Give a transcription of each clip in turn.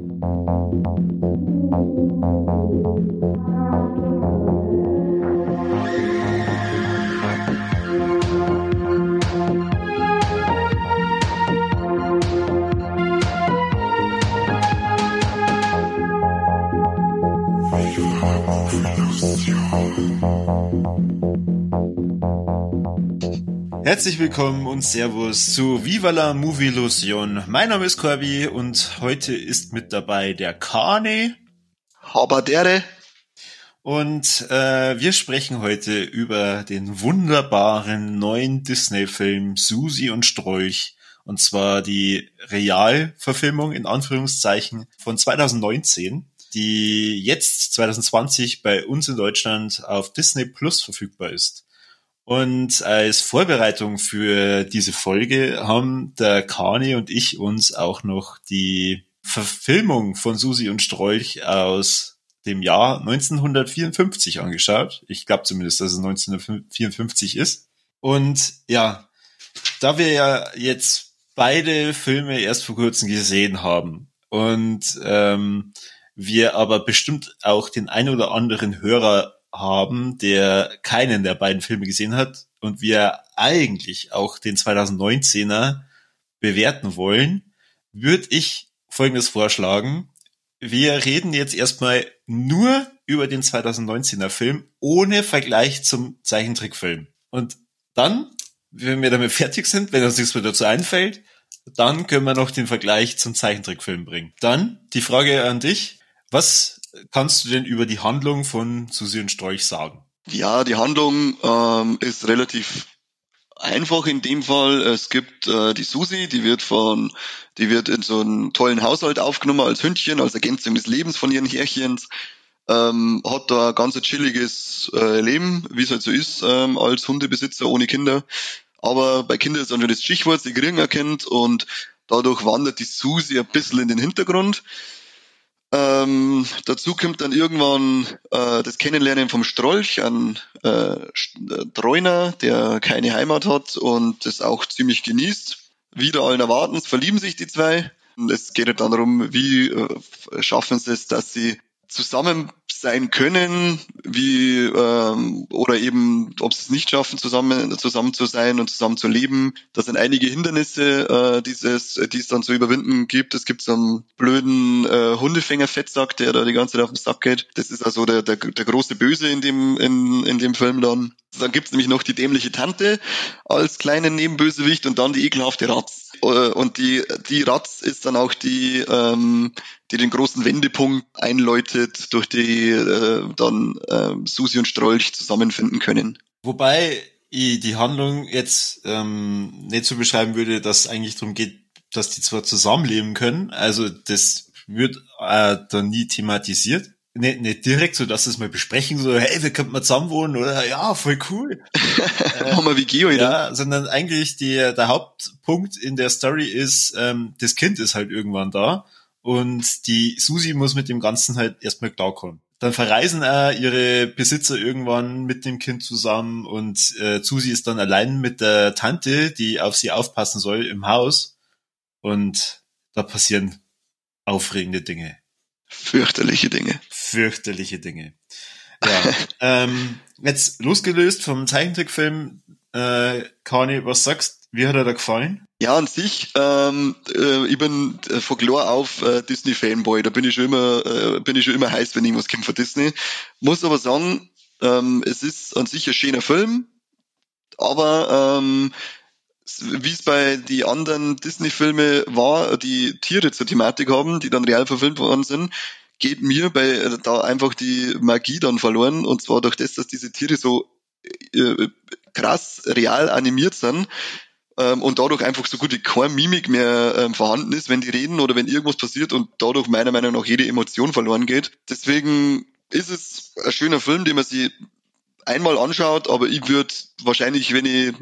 Thank you. Herzlich willkommen und Servus zu Viva la Movie Illusion. Mein Name ist Corby und heute ist mit dabei der Kane. Habadere. Und äh, wir sprechen heute über den wunderbaren neuen Disney-Film Susi und Strolch. Und zwar die Realverfilmung in Anführungszeichen von 2019, die jetzt 2020 bei uns in Deutschland auf Disney Plus verfügbar ist. Und als Vorbereitung für diese Folge haben der Kani und ich uns auch noch die Verfilmung von Susi und Strolch aus dem Jahr 1954 angeschaut. Ich glaube zumindest, dass es 1954 ist. Und ja, da wir ja jetzt beide Filme erst vor kurzem gesehen haben und ähm, wir aber bestimmt auch den ein oder anderen Hörer haben, der keinen der beiden Filme gesehen hat und wir eigentlich auch den 2019er bewerten wollen, würde ich Folgendes vorschlagen. Wir reden jetzt erstmal nur über den 2019er Film ohne Vergleich zum Zeichentrickfilm. Und dann, wenn wir damit fertig sind, wenn uns nichts mehr dazu einfällt, dann können wir noch den Vergleich zum Zeichentrickfilm bringen. Dann die Frage an dich. Was kannst du denn über die Handlung von Susi und Strolch sagen? Ja, die Handlung ähm, ist relativ einfach in dem Fall. Es gibt äh, die Susi, die wird von, die wird in so einen tollen Haushalt aufgenommen als Hündchen, als Ergänzung des Lebens von ihren Härchens. Ähm, hat da ein ganz chilliges äh, Leben, wie es halt so ist, ähm, als Hundebesitzer ohne Kinder. Aber bei Kindern ist dann schon das Stichwort, sie kriegen erkennt und dadurch wandert die Susi ein bisschen in den Hintergrund. Ähm, dazu kommt dann irgendwann äh, das Kennenlernen vom Strolch, ein äh, Treuner, der keine Heimat hat und das auch ziemlich genießt. Wieder allen Erwartens verlieben sich die zwei. Und es geht dann darum, wie äh, schaffen sie es, dass sie zusammen sein können, wie ähm, oder eben, ob sie es nicht schaffen, zusammen zusammen zu sein und zusammen zu leben. Das sind einige Hindernisse, äh, dieses, die es dann zu überwinden gibt. Es gibt so einen blöden äh, Hundefänger-Fettsack, der da die ganze Zeit auf den Sack geht. Das ist also der, der, der große Böse in dem, in, in dem Film dann. Dann gibt's nämlich noch die dämliche Tante als kleinen Nebenbösewicht und dann die ekelhafte Ratz. Äh, und die, die Ratz ist dann auch die, ähm, die den großen Wendepunkt einläutet, durch die äh, dann äh, Susi und Strolch zusammenfinden können. Wobei ich die Handlung jetzt ähm, nicht so beschreiben würde, dass es eigentlich darum geht, dass die zwar zusammenleben können, also das wird äh, dann nie thematisiert. Nicht, nicht direkt so, dass es mal besprechen, so, hey, wir könnten mal zusammen wohnen, oder ja, voll cool. Machen wir wie Geo, Ja, sondern eigentlich die, der Hauptpunkt in der Story ist, ähm, das Kind ist halt irgendwann da und die Susi muss mit dem Ganzen halt erstmal klarkommen. Dann verreisen äh, ihre Besitzer irgendwann mit dem Kind zusammen und äh, Susi ist dann allein mit der Tante, die auf sie aufpassen soll, im Haus. Und da passieren aufregende Dinge. Fürchterliche Dinge. Fürchterliche Dinge. Ja. ähm, jetzt losgelöst vom Zeichentrickfilm, äh, Kani, was sagst Wie hat er da gefallen? Ja, an sich, ähm, äh, ich bin äh, von klar auf äh, Disney-Fanboy. Da bin ich schon immer, äh, bin ich schon immer heiß, wenn irgendwas kommt von Disney. Muss aber sagen, ähm, es ist an sich ein schöner Film, aber ähm, wie es bei die anderen Disney-Filme war, die Tiere zur Thematik haben, die dann real verfilmt worden sind, geht mir bei äh, da einfach die Magie dann verloren. Und zwar durch das, dass diese Tiere so äh, krass real animiert sind, ähm, und dadurch einfach so gut wie keine Mimik mehr ähm, vorhanden ist, wenn die reden oder wenn irgendwas passiert und dadurch meiner Meinung nach jede Emotion verloren geht. Deswegen ist es ein schöner Film, den man sich einmal anschaut, aber ich würde wahrscheinlich, wenn ich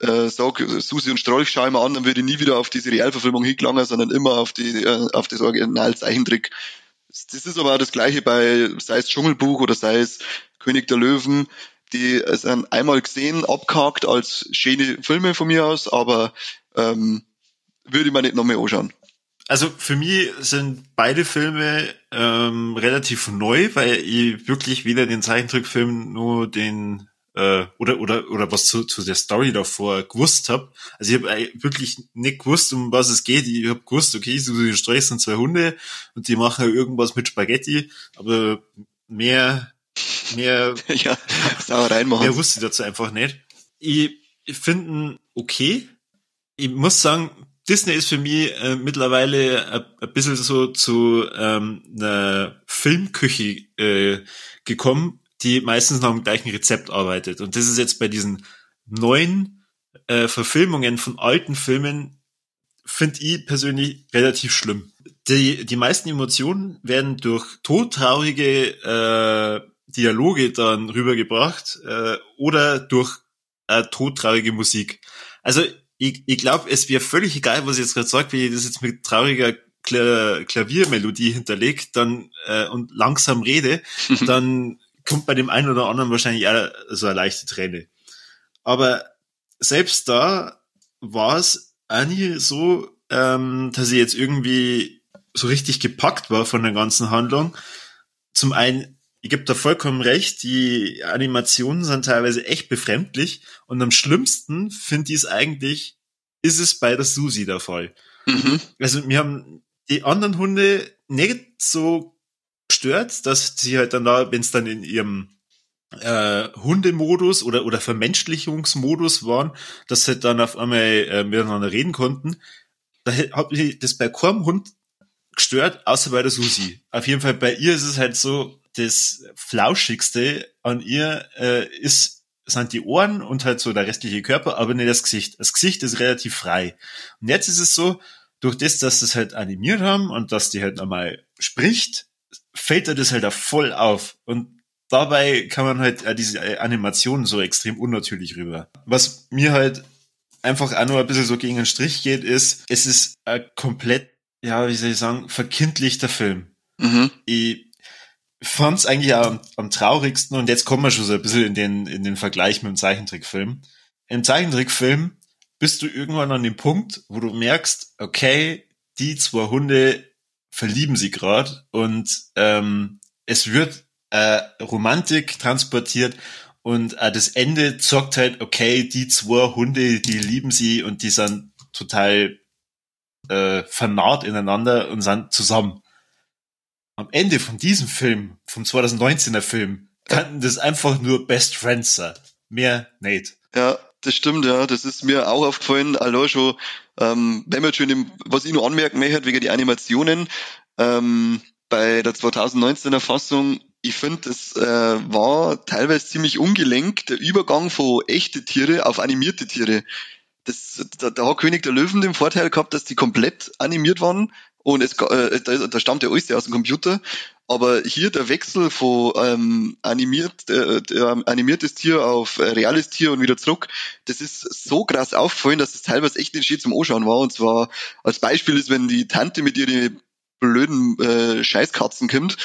äh, sage, Susi und Strolch schaue ich mal an, dann würde ich nie wieder auf diese Realverfilmung hingelangen, sondern immer auf die äh, auf das Original-Zeichentrick. Das ist aber auch das gleiche bei, sei es Dschungelbuch oder sei es König der Löwen die sind einmal gesehen, abgehakt als schöne Filme von mir aus, aber ähm, würde ich mir nicht noch mehr anschauen. also für mich sind beide Filme ähm, relativ neu, weil ich wirklich weder den Zeichentrickfilm nur den äh, oder oder oder was zu, zu der Story davor gewusst habe. Also ich habe wirklich nicht gewusst, um was es geht. Ich habe gewusst, okay, so die Streich sind zwei Hunde und die machen irgendwas mit Spaghetti, aber mehr mehr ja, Sauereien machen. Mehr wusste ich dazu einfach nicht. Ich, ich finde okay. Ich muss sagen, Disney ist für mich äh, mittlerweile ein bisschen so zu ähm, einer Filmküche äh, gekommen, die meistens nach dem gleichen Rezept arbeitet. Und das ist jetzt bei diesen neuen äh, Verfilmungen von alten Filmen, finde ich persönlich relativ schlimm. Die, die meisten Emotionen werden durch todtraurige äh, Dialoge dann rübergebracht äh, oder durch äh, todtraurige Musik. Also ich, ich glaube, es wäre völlig egal, was ich jetzt gerade sage, wie ich das jetzt mit trauriger Kla Klaviermelodie hinterlegt dann äh, und langsam rede, dann kommt bei dem einen oder anderen wahrscheinlich eher so eine leichte Träne. Aber selbst da war es nie so, ähm, dass ich jetzt irgendwie so richtig gepackt war von der ganzen Handlung. Zum einen, ich gebe da vollkommen recht, die Animationen sind teilweise echt befremdlich und am schlimmsten finde ich es eigentlich, ist es bei der Susi der Fall. Mhm. Also wir haben die anderen Hunde nicht so stört, dass sie halt dann da, wenn es dann in ihrem äh, Hundemodus oder oder Vermenschlichungsmodus waren, dass sie dann auf einmal äh, miteinander reden konnten. Da hat mich das bei keinem Hund gestört, außer bei der Susi. Auf jeden Fall bei ihr ist es halt so, das Flauschigste an ihr äh, ist sind die Ohren und halt so der restliche Körper, aber nicht das Gesicht. Das Gesicht ist relativ frei. Und jetzt ist es so, durch das, dass sie es halt animiert haben und dass die halt nochmal spricht, fällt er das halt auch voll auf. Und dabei kann man halt äh, diese Animationen so extrem unnatürlich rüber. Was mir halt einfach auch nur ein bisschen so gegen den Strich geht, ist, es ist ein komplett, ja, wie soll ich sagen, verkindlichter Film. Mhm. Ich fand's eigentlich auch am, am, traurigsten und jetzt kommen wir schon so ein bisschen in den, in den Vergleich mit dem Zeichentrickfilm. Im Zeichentrickfilm bist du irgendwann an dem Punkt, wo du merkst, okay, die zwei Hunde verlieben sie gerade und ähm, es wird äh, Romantik transportiert und äh, das Ende zockt halt, okay, die zwei Hunde, die lieben sie und die sind total äh, vernarrt ineinander und sind zusammen. Am Ende von diesem Film, vom 2019er Film, kannten das einfach nur Best Friends sein. Mehr nicht. Ja, das stimmt, ja. Das ist mir auch aufgefallen. Also schon, ähm, wenn man schon, im, was ich nur anmerken möchte, wegen die Animationen, ähm, bei der 2019er Fassung, ich finde, es äh, war teilweise ziemlich ungelenkt, der Übergang von echte Tiere auf animierte Tiere. Das, da, da hat König der Löwen den Vorteil gehabt, dass die komplett animiert waren und es, äh, da, da stammt ja alles aus dem Computer. Aber hier der Wechsel von ähm, animiert, äh, äh, animiertes Tier auf äh, reales Tier und wieder zurück, das ist so krass aufgefallen, dass es teilweise echt nicht schön zum Anschauen war. Und zwar als Beispiel ist, wenn die Tante mit ihren blöden äh, Scheißkatzen kommt,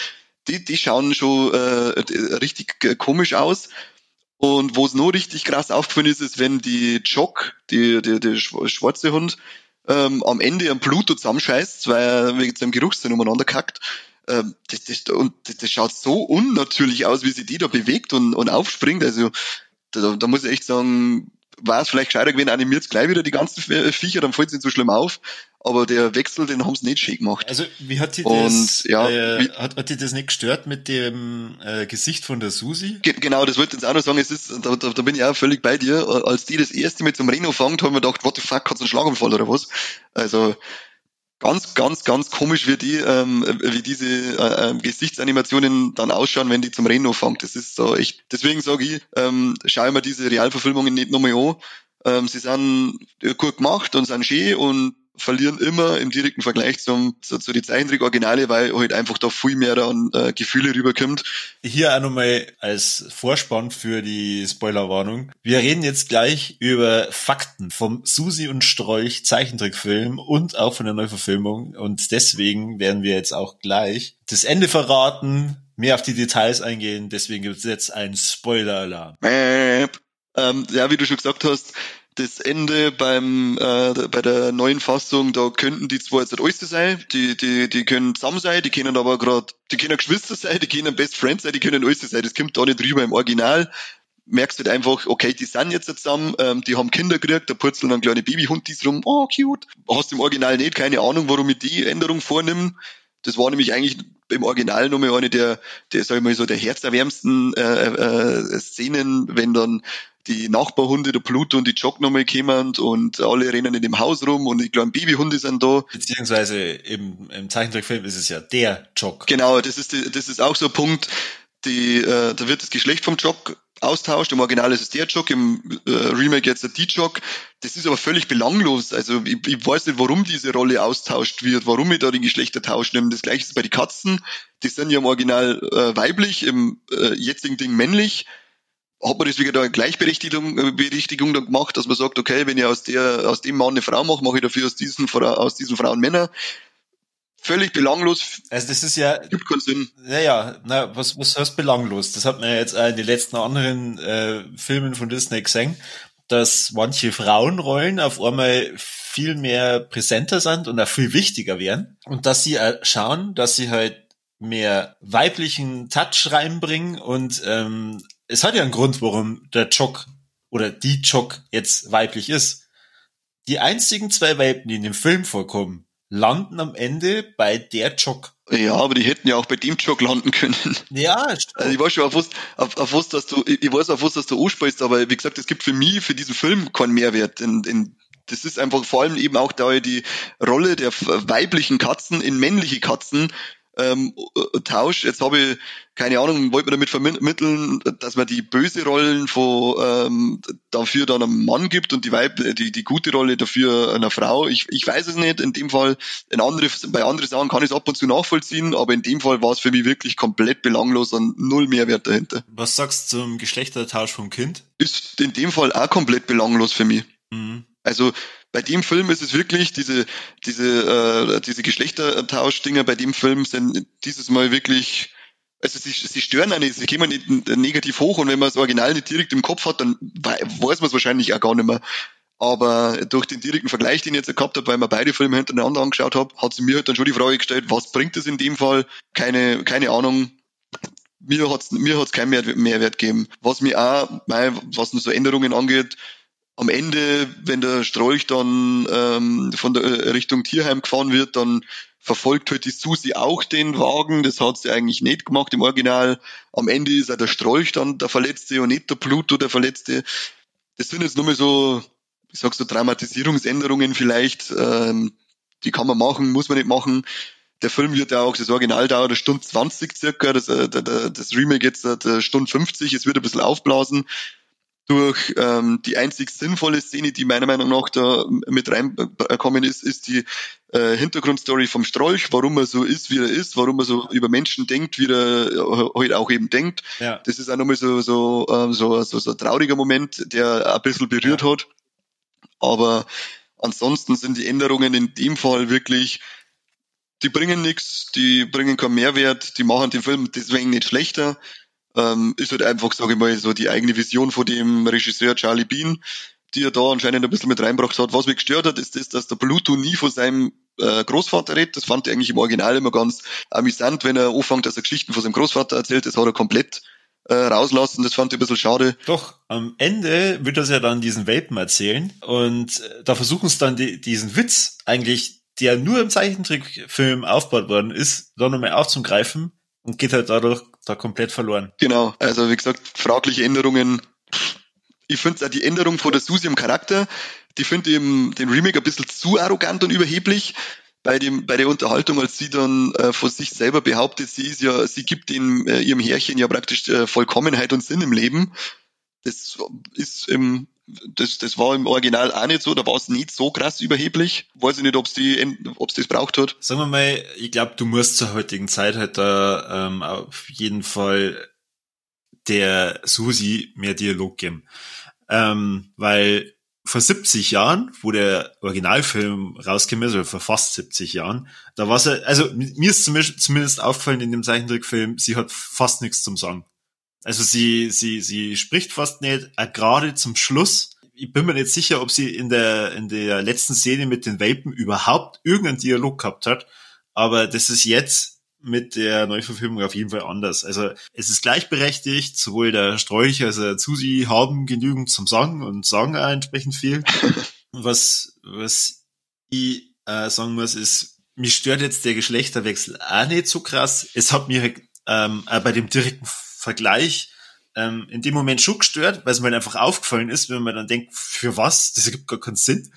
die, die schauen schon äh, richtig komisch aus. Und wo es nur richtig krass aufgefallen ist, ist, wenn die Jock, die, die, die schwarze Hund, ähm, am Ende am Pluto zusammenscheißt, weil er wegen seinem Geruchssinn umeinander kackt. Ähm, das, das, und das, das schaut so unnatürlich aus, wie sie die da bewegt und, und aufspringt. Also da, da muss ich echt sagen, war es vielleicht gescheiter gewesen, animiert gleich wieder die ganzen Viecher, dann fällt es nicht so schlimm auf. Aber der Wechsel, den haben sie nicht schön gemacht. Also wie hat die das, ja, äh, wie, hat, hat die das nicht gestört mit dem äh, Gesicht von der Susi? Ge genau, das wollte ich jetzt auch noch sagen. Es ist, da, da, da bin ich auch völlig bei dir. Als die das erste mit zum Reno fangt, haben wir gedacht, what the fuck, hat's einen Schlaganfall oder was? Also ganz, ganz, ganz komisch, wie die, ähm, wie diese äh, äh, Gesichtsanimationen dann ausschauen, wenn die zum Reno fangt. Das ist so echt. Deswegen sage ich, ähm, schau mir diese Realverfilmungen nicht nochmal an. Ähm, sie sind gut gemacht und sind schön und verlieren immer im direkten Vergleich zum, zu, zu die Zeichentrick-Originale, weil halt einfach da viel mehr an äh, Gefühle rüberkommt. Hier auch nochmal als Vorspann für die Spoilerwarnung. Wir reden jetzt gleich über Fakten vom Susi und Strolch Zeichentrickfilm und auch von der Neuverfilmung und deswegen werden wir jetzt auch gleich das Ende verraten, mehr auf die Details eingehen, deswegen gibt es jetzt einen Spoiler-Alarm. Ähm, ja, wie du schon gesagt hast, das Ende beim äh, bei der neuen Fassung, da könnten die zwar jetzt nicht alles sein, die, die, die können zusammen sein, die können aber gerade, die können Geschwister sein, die können Best Friends sein, die können alles sein. Das kommt da nicht rüber im Original. Merkst halt einfach, okay, die sind jetzt zusammen, ähm, die haben Kinder gekriegt, da purzeln ein kleiner Babyhund dies rum, oh cute. Hast im Original nicht, keine Ahnung, warum ich die Änderung vornehme. Das war nämlich eigentlich im Original nochmal eine der, der sag ich mal so, der herzerwärmsten äh, äh, Szenen, wenn dann die Nachbarhunde, der Pluto und die Jock nochmal kommen und alle rennen in dem Haus rum und die kleinen Babyhunde sind da. Beziehungsweise im, im Zeichentrickfilm ist es ja der Jock. Genau, das ist, die, das ist auch so ein Punkt, die, äh, da wird das Geschlecht vom Jock austauscht. Im Original ist es der Jock, im äh, Remake jetzt der D-Jock. Das ist aber völlig belanglos. Also ich, ich weiß nicht, warum diese Rolle austauscht wird, warum ich da den Geschlechtertausch nehme. Das gleiche ist bei den Katzen. Die sind ja im Original äh, weiblich, im äh, jetzigen Ding männlich hat man das wieder eine Gleichberechtigung äh, Berechtigung dann gemacht, dass man sagt, okay, wenn ich aus der aus dem Mann eine Frau mache, mache ich dafür aus diesen aus diesen Frauen Männer. Völlig belanglos. Also das ist ja gibt keinen Sinn. Naja, na, was was heißt belanglos? Das hat man ja jetzt in den letzten anderen äh, Filmen von Disney gesehen, dass manche Frauenrollen auf einmal viel mehr präsenter sind und auch viel wichtiger werden und dass sie schauen, dass sie halt mehr weiblichen Touch reinbringen und ähm, es hat ja einen Grund, warum der Chock oder die Chock jetzt weiblich ist. Die einzigen zwei Welpen, die in dem Film vorkommen, landen am Ende bei der Chock. Ja, aber die hätten ja auch bei dem Chock landen können. Ja, stimmt. Also ich weiß schon auf was, auf, auf was dass du, ich weiß auf was, dass du ansprichst, aber wie gesagt, es gibt für mich, für diesen Film keinen Mehrwert. In, in, das ist einfach vor allem eben auch da die Rolle der weiblichen Katzen in männliche Katzen ähm, Tausch. Jetzt habe ich, keine Ahnung, wollte man damit vermitteln, dass man die böse Rollen von, ähm, dafür dann einem Mann gibt und die, Weib, die, die gute Rolle dafür einer Frau. Ich, ich weiß es nicht. In dem Fall, in andere, bei anderen Sachen kann ich es ab und zu nachvollziehen, aber in dem Fall war es für mich wirklich komplett belanglos und null Mehrwert dahinter. Was sagst du zum Geschlechtertausch vom Kind? Ist in dem Fall auch komplett belanglos für mich. Mhm. Also bei dem Film ist es wirklich diese diese äh, diese Geschlechtertauschdinger bei dem Film sind dieses Mal wirklich also sie, sie stören einen, sie gehen nicht negativ hoch und wenn man das Original nicht direkt im Kopf hat, dann weiß man es wahrscheinlich auch gar nicht mehr. Aber durch den direkten Vergleich, den ich jetzt gehabt habe, weil man beide Filme hintereinander angeschaut habe, hat sie mir halt dann schon die Frage gestellt, was bringt es in dem Fall? Keine, keine Ahnung. Mir hat's, mir hat's keinen Mehrwert gegeben. Was mir auch, was nur so Änderungen angeht, am Ende, wenn der Strolch dann ähm, von der äh, Richtung Tierheim gefahren wird, dann verfolgt halt die Susi auch den Wagen. Das hat sie eigentlich nicht gemacht im Original. Am Ende ist auch der Strolch dann der Verletzte und nicht der Pluto der Verletzte. Das sind jetzt nur mal so, ich sag so Dramatisierungsänderungen vielleicht. Ähm, die kann man machen, muss man nicht machen. Der Film wird ja auch, das Original dauert eine Stunde 20 circa, das, äh, das Remake jetzt eine äh, Stunde 50, es wird ein bisschen aufblasen durch ähm, die einzig sinnvolle Szene, die meiner Meinung nach da mit reinkommen ist, ist die äh, Hintergrundstory vom Strolch, warum er so ist, wie er ist, warum er so über Menschen denkt, wie er heute auch eben denkt. Ja. Das ist auch nochmal so, so, ähm, so, so, so ein trauriger Moment, der ein bisschen berührt ja. hat. Aber ansonsten sind die Änderungen in dem Fall wirklich, die bringen nichts, die bringen keinen Mehrwert, die machen den Film deswegen nicht schlechter ähm, ist halt einfach, sage ich mal, so die eigene Vision von dem Regisseur Charlie Bean, die er da anscheinend ein bisschen mit reinbracht hat. Was mich gestört hat, ist das, dass der Pluto nie von seinem äh, Großvater redet. Das fand ich eigentlich im Original immer ganz amüsant, wenn er anfängt, dass er Geschichten von seinem Großvater erzählt. Das hat er komplett äh, rauslassen. Das fand ich ein bisschen schade. Doch, am Ende wird das ja dann diesen Welpen erzählen und äh, da versuchen es dann die, diesen Witz eigentlich, der nur im Zeichentrickfilm aufgebaut worden ist, dann nochmal aufzugreifen und geht halt dadurch da komplett verloren. Genau, also wie gesagt, fragliche Änderungen. Ich finde die Änderung von der Susi im Charakter, die finde ich im, den Remake ein bisschen zu arrogant und überheblich. Bei, dem, bei der Unterhaltung, als sie dann äh, von sich selber behauptet, sie ist ja, sie gibt dem, äh, ihrem Härchen ja praktisch äh, Vollkommenheit und Sinn im Leben. Das ist im das, das war im Original auch nicht so, da war es nicht so krass überheblich. Weiß ich nicht, ob es die, ob's das braucht hat. Sagen wir mal, ich glaube, du musst zur heutigen Zeit halt da ähm, auf jeden Fall der Susi mehr Dialog geben. Ähm, weil vor 70 Jahren, wo der Originalfilm rausgekommen ist, oder vor fast 70 Jahren, da war sie, also mir ist zumindest, zumindest aufgefallen in dem Zeichentrickfilm, sie hat fast nichts zum Sagen. Also sie, sie, sie spricht fast nicht, äh, gerade zum Schluss. ich bin mir nicht sicher, ob sie in der, in der letzten Szene mit den Welpen überhaupt irgendeinen Dialog gehabt hat. Aber das ist jetzt mit der Neuverfilmung auf jeden Fall anders. Also es ist gleichberechtigt, sowohl der Strolch als auch Susi haben genügend zum Sagen und sagen auch entsprechend viel. was, was ich äh, sagen muss, ist, mich stört jetzt der Geschlechterwechsel auch nicht so krass. Es hat mir ähm, bei dem direkten Vergleich ähm, in dem Moment schon gestört, weil es mir halt einfach aufgefallen ist, wenn man dann denkt, für was? Das ergibt gar keinen Sinn.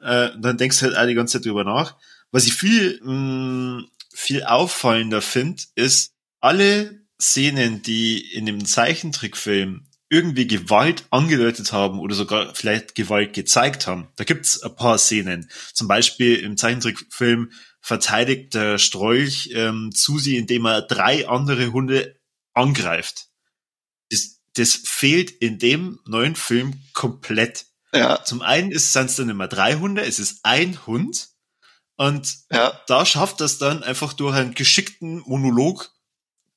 Äh, dann denkst du halt auch die ganze Zeit drüber nach. Was ich viel, mh, mm, viel auffallender finde, ist, alle Szenen, die in dem Zeichentrickfilm irgendwie Gewalt angedeutet haben oder sogar vielleicht Gewalt gezeigt haben. Da gibt's ein paar Szenen. Zum Beispiel im Zeichentrickfilm verteidigt der Strolch ähm, Susi, indem er drei andere Hunde angreift. Das, das fehlt in dem neuen Film komplett. Ja. Zum einen ist es dann immer drei Hunde, es ist ein Hund. Und ja. da schafft das dann einfach durch einen geschickten Monolog,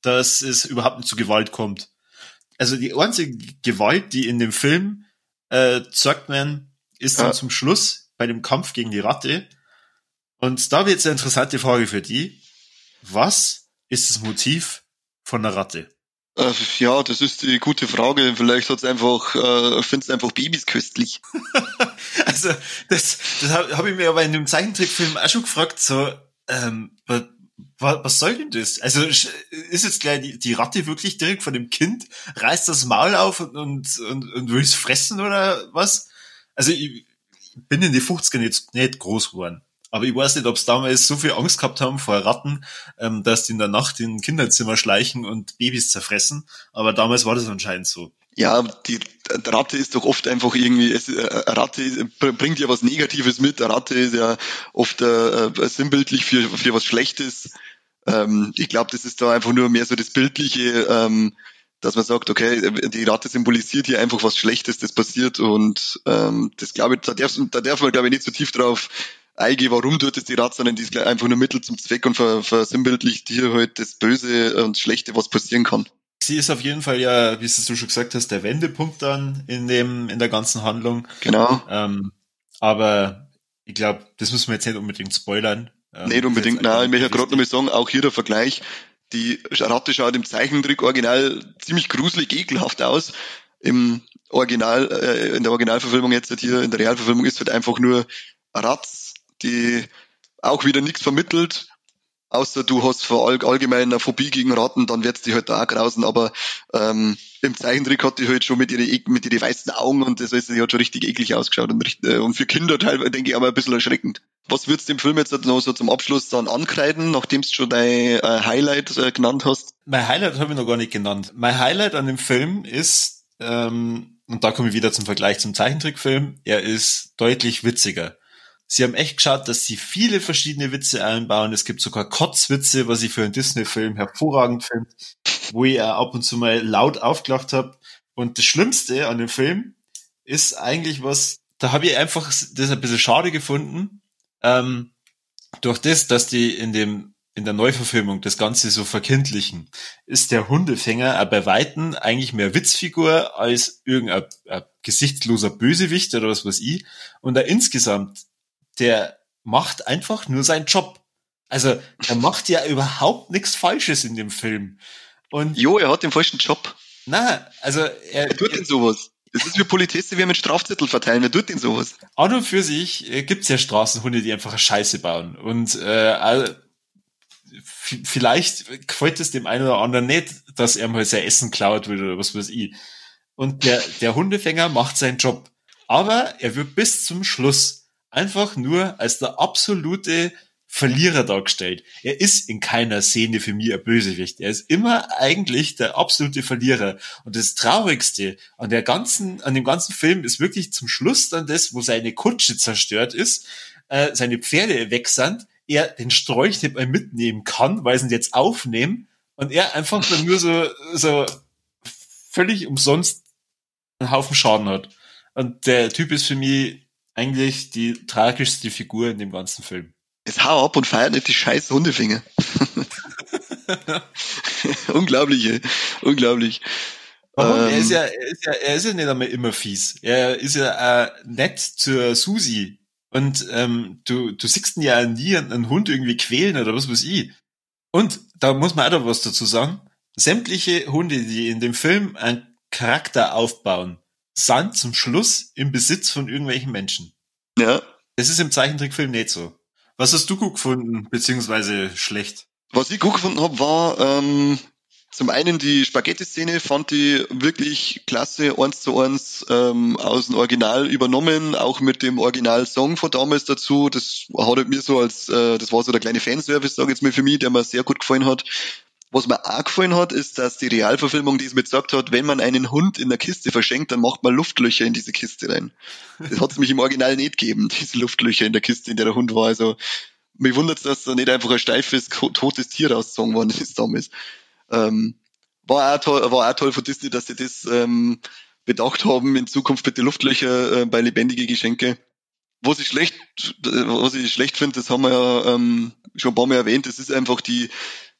dass es überhaupt nicht zu Gewalt kommt also die einzige Gewalt, die in dem Film äh, zeigt man, ist dann ja. zum Schluss bei dem Kampf gegen die Ratte. Und da wird jetzt eine interessante Frage für die. Was ist das Motiv von der Ratte? Äh, ja, das ist die gute Frage. Vielleicht hat's einfach, äh, findest einfach Babys köstlich. also das, das habe hab ich mir aber in einem Zeichentrickfilm auch schon gefragt. So, ähm, was, was soll denn das? Also ist jetzt gleich die, die Ratte wirklich direkt von dem Kind, reißt das Maul auf und, und, und, und will es fressen oder was? Also ich bin in die 50er nicht, nicht groß geworden. Aber ich weiß nicht, ob es damals so viel Angst gehabt haben vor Ratten, ähm, dass die in der Nacht in Kinderzimmer schleichen und Babys zerfressen. Aber damals war das anscheinend so. Ja, die Ratte ist doch oft einfach irgendwie, es, äh, Ratte bringt ja was Negatives mit. Ratte ist ja oft äh, äh, sinnbildlich für, für was Schlechtes. Ähm, ich glaube, das ist da einfach nur mehr so das Bildliche, ähm, dass man sagt, okay, die Ratte symbolisiert hier einfach was Schlechtes, das passiert und ähm, das glaube ich, da darf, da darf man glaube ich nicht so tief drauf eingehen, warum tut es die Ratte, sondern die ist einfach nur Mittel zum Zweck und versinnbildlicht hier halt das Böse und Schlechte, was passieren kann sie ist auf jeden Fall ja, wie du schon gesagt hast, der Wendepunkt dann in dem, in der ganzen Handlung. Genau. Ähm, aber ich glaube, das müssen wir jetzt nicht unbedingt spoilern. Ähm, nicht unbedingt, nein, ich möchte ja gerade nochmal sagen, auch hier der Vergleich, die Ratte schaut im Zeichentrick original ziemlich gruselig, ekelhaft aus. Im Original, äh, in der Originalverfilmung jetzt hier, in der Realverfilmung ist halt einfach nur Ratz, die auch wieder nichts vermittelt, außer du hast vor all, allgemein eine Phobie gegen Ratten, dann wird's dich halt auch grausen, aber ähm, im Zeichentrick hat die halt schon mit ihren mit ihren weißen Augen und das heißt, die hat schon richtig eklig ausgeschaut und, äh, und für Kinder teilweise denke ich aber ein bisschen erschreckend. Was würdest du dem Film jetzt noch so zum Abschluss dann ankreiden, nachdem du schon dein äh, Highlight äh, genannt hast? Mein Highlight habe ich noch gar nicht genannt. Mein Highlight an dem Film ist, ähm, und da komme ich wieder zum Vergleich zum Zeichentrickfilm, er ist deutlich witziger. Sie haben echt geschaut, dass sie viele verschiedene Witze einbauen. Es gibt sogar Kotzwitze, was ich für einen Disney-Film hervorragend finde, wo ich ab und zu mal laut aufgelacht habe. Und das Schlimmste an dem Film ist eigentlich was, da habe ich einfach das ein bisschen schade gefunden, ähm, durch das, dass die in dem in der Neuverfilmung das Ganze so verkindlichen, ist der Hundefänger bei Weitem eigentlich mehr Witzfigur als irgendein gesichtsloser Bösewicht oder was weiß ich. Und da insgesamt der macht einfach nur seinen Job. Also, er macht ja überhaupt nichts Falsches in dem Film. Und jo, er hat den falschen Job. Na, also er, er tut denn sowas. Das ist wie Polizisten, wie mit Strafzettel verteilen. Wer tut denn sowas? An und für sich äh, gibt's ja Straßenhunde, die einfach Scheiße bauen. Und äh, vielleicht gefällt es dem einen oder anderen nicht, dass er mal sein Essen klaut wird oder was weiß ich. Und der, der Hundefänger macht seinen Job. Aber er wird bis zum Schluss einfach nur als der absolute Verlierer dargestellt. Er ist in keiner Szene für mich ein Bösewicht. Er ist immer eigentlich der absolute Verlierer. Und das Traurigste an der ganzen, an dem ganzen Film ist wirklich zum Schluss dann das, wo seine Kutsche zerstört ist, äh, seine Pferde weg sind, er den Strolch nicht mehr mitnehmen kann, weil sie ihn jetzt aufnehmen und er einfach dann nur so, so völlig umsonst einen Haufen Schaden hat. Und der Typ ist für mich eigentlich die tragischste Figur in dem ganzen Film. Es hau ab und feiert nicht die scheiß Hundefinger. unglaublich, ey. unglaublich. Warum? Ähm, er, ist ja, er, ist ja, er ist ja nicht einmal immer fies. Er ist ja äh, nett zur Susi. Und ähm, du, du siehst ja nie einen Hund irgendwie quälen oder was weiß ich. Und da muss man auch noch was dazu sagen. Sämtliche Hunde, die in dem Film einen Charakter aufbauen, sind zum Schluss im Besitz von irgendwelchen Menschen. Ja. Das ist im Zeichentrickfilm nicht so. Was hast du gut gefunden, beziehungsweise schlecht? Was ich gut gefunden habe, war ähm, zum einen die Spaghetti-Szene fand ich wirklich klasse, eins zu eins ähm, aus dem Original übernommen, auch mit dem Original-Song von damals dazu. Das hat mir so als, äh, das war so der kleine Fanservice, sage ich jetzt mal für mich, der mir sehr gut gefallen hat. Was mir auch gefallen hat, ist, dass die Realverfilmung, die es mir gesagt hat, wenn man einen Hund in der Kiste verschenkt, dann macht man Luftlöcher in diese Kiste rein. Das hat es mich im Original nicht gegeben, diese Luftlöcher in der Kiste, in der der Hund war. Also mich wundert dass da nicht einfach ein steifes, totes Tier rausgezogen worden ist damals. Ähm, war, auch toll, war auch toll von Disney, dass sie das ähm, bedacht haben, in Zukunft bitte Luftlöcher äh, bei lebendige Geschenke. Was ich schlecht, was ich schlecht finde, das haben wir ja ähm, schon ein paar Mal erwähnt, das ist einfach die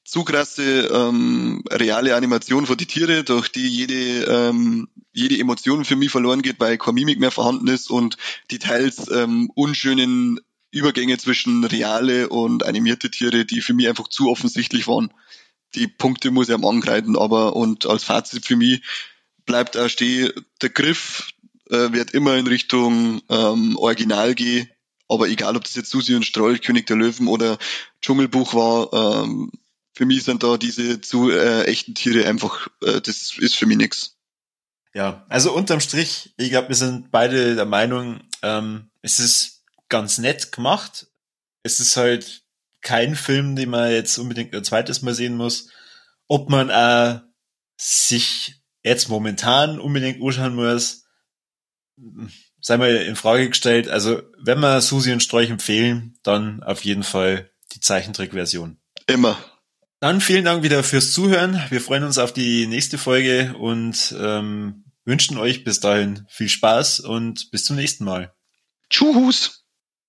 zu krasse ähm, reale Animation von die Tiere, durch die jede, ähm, jede Emotion für mich verloren geht, weil keine Mimik mehr vorhanden ist und die teils ähm, unschönen Übergänge zwischen reale und animierte Tiere, die für mich einfach zu offensichtlich waren. Die Punkte muss ich am angreifen, aber und als Fazit für mich bleibt auch stehen, der Griff äh, wird immer in Richtung ähm, Original gehen, aber egal ob das jetzt Susi und Strolch, König der Löwen oder Dschungelbuch war, ähm, für mich sind da diese zu äh, echten Tiere einfach, äh, das ist für mich nix. Ja, also unterm Strich, ich glaube, wir sind beide der Meinung, ähm, es ist ganz nett gemacht. Es ist halt kein Film, den man jetzt unbedingt ein zweites Mal sehen muss. Ob man äh, sich jetzt momentan unbedingt anschauen muss, sei mal in Frage gestellt. Also, wenn wir Susi und Sträuch empfehlen, dann auf jeden Fall die Zeichentrickversion. Immer. Dann vielen Dank wieder fürs Zuhören. Wir freuen uns auf die nächste Folge und ähm, wünschen euch bis dahin viel Spaß und bis zum nächsten Mal. Tschüss.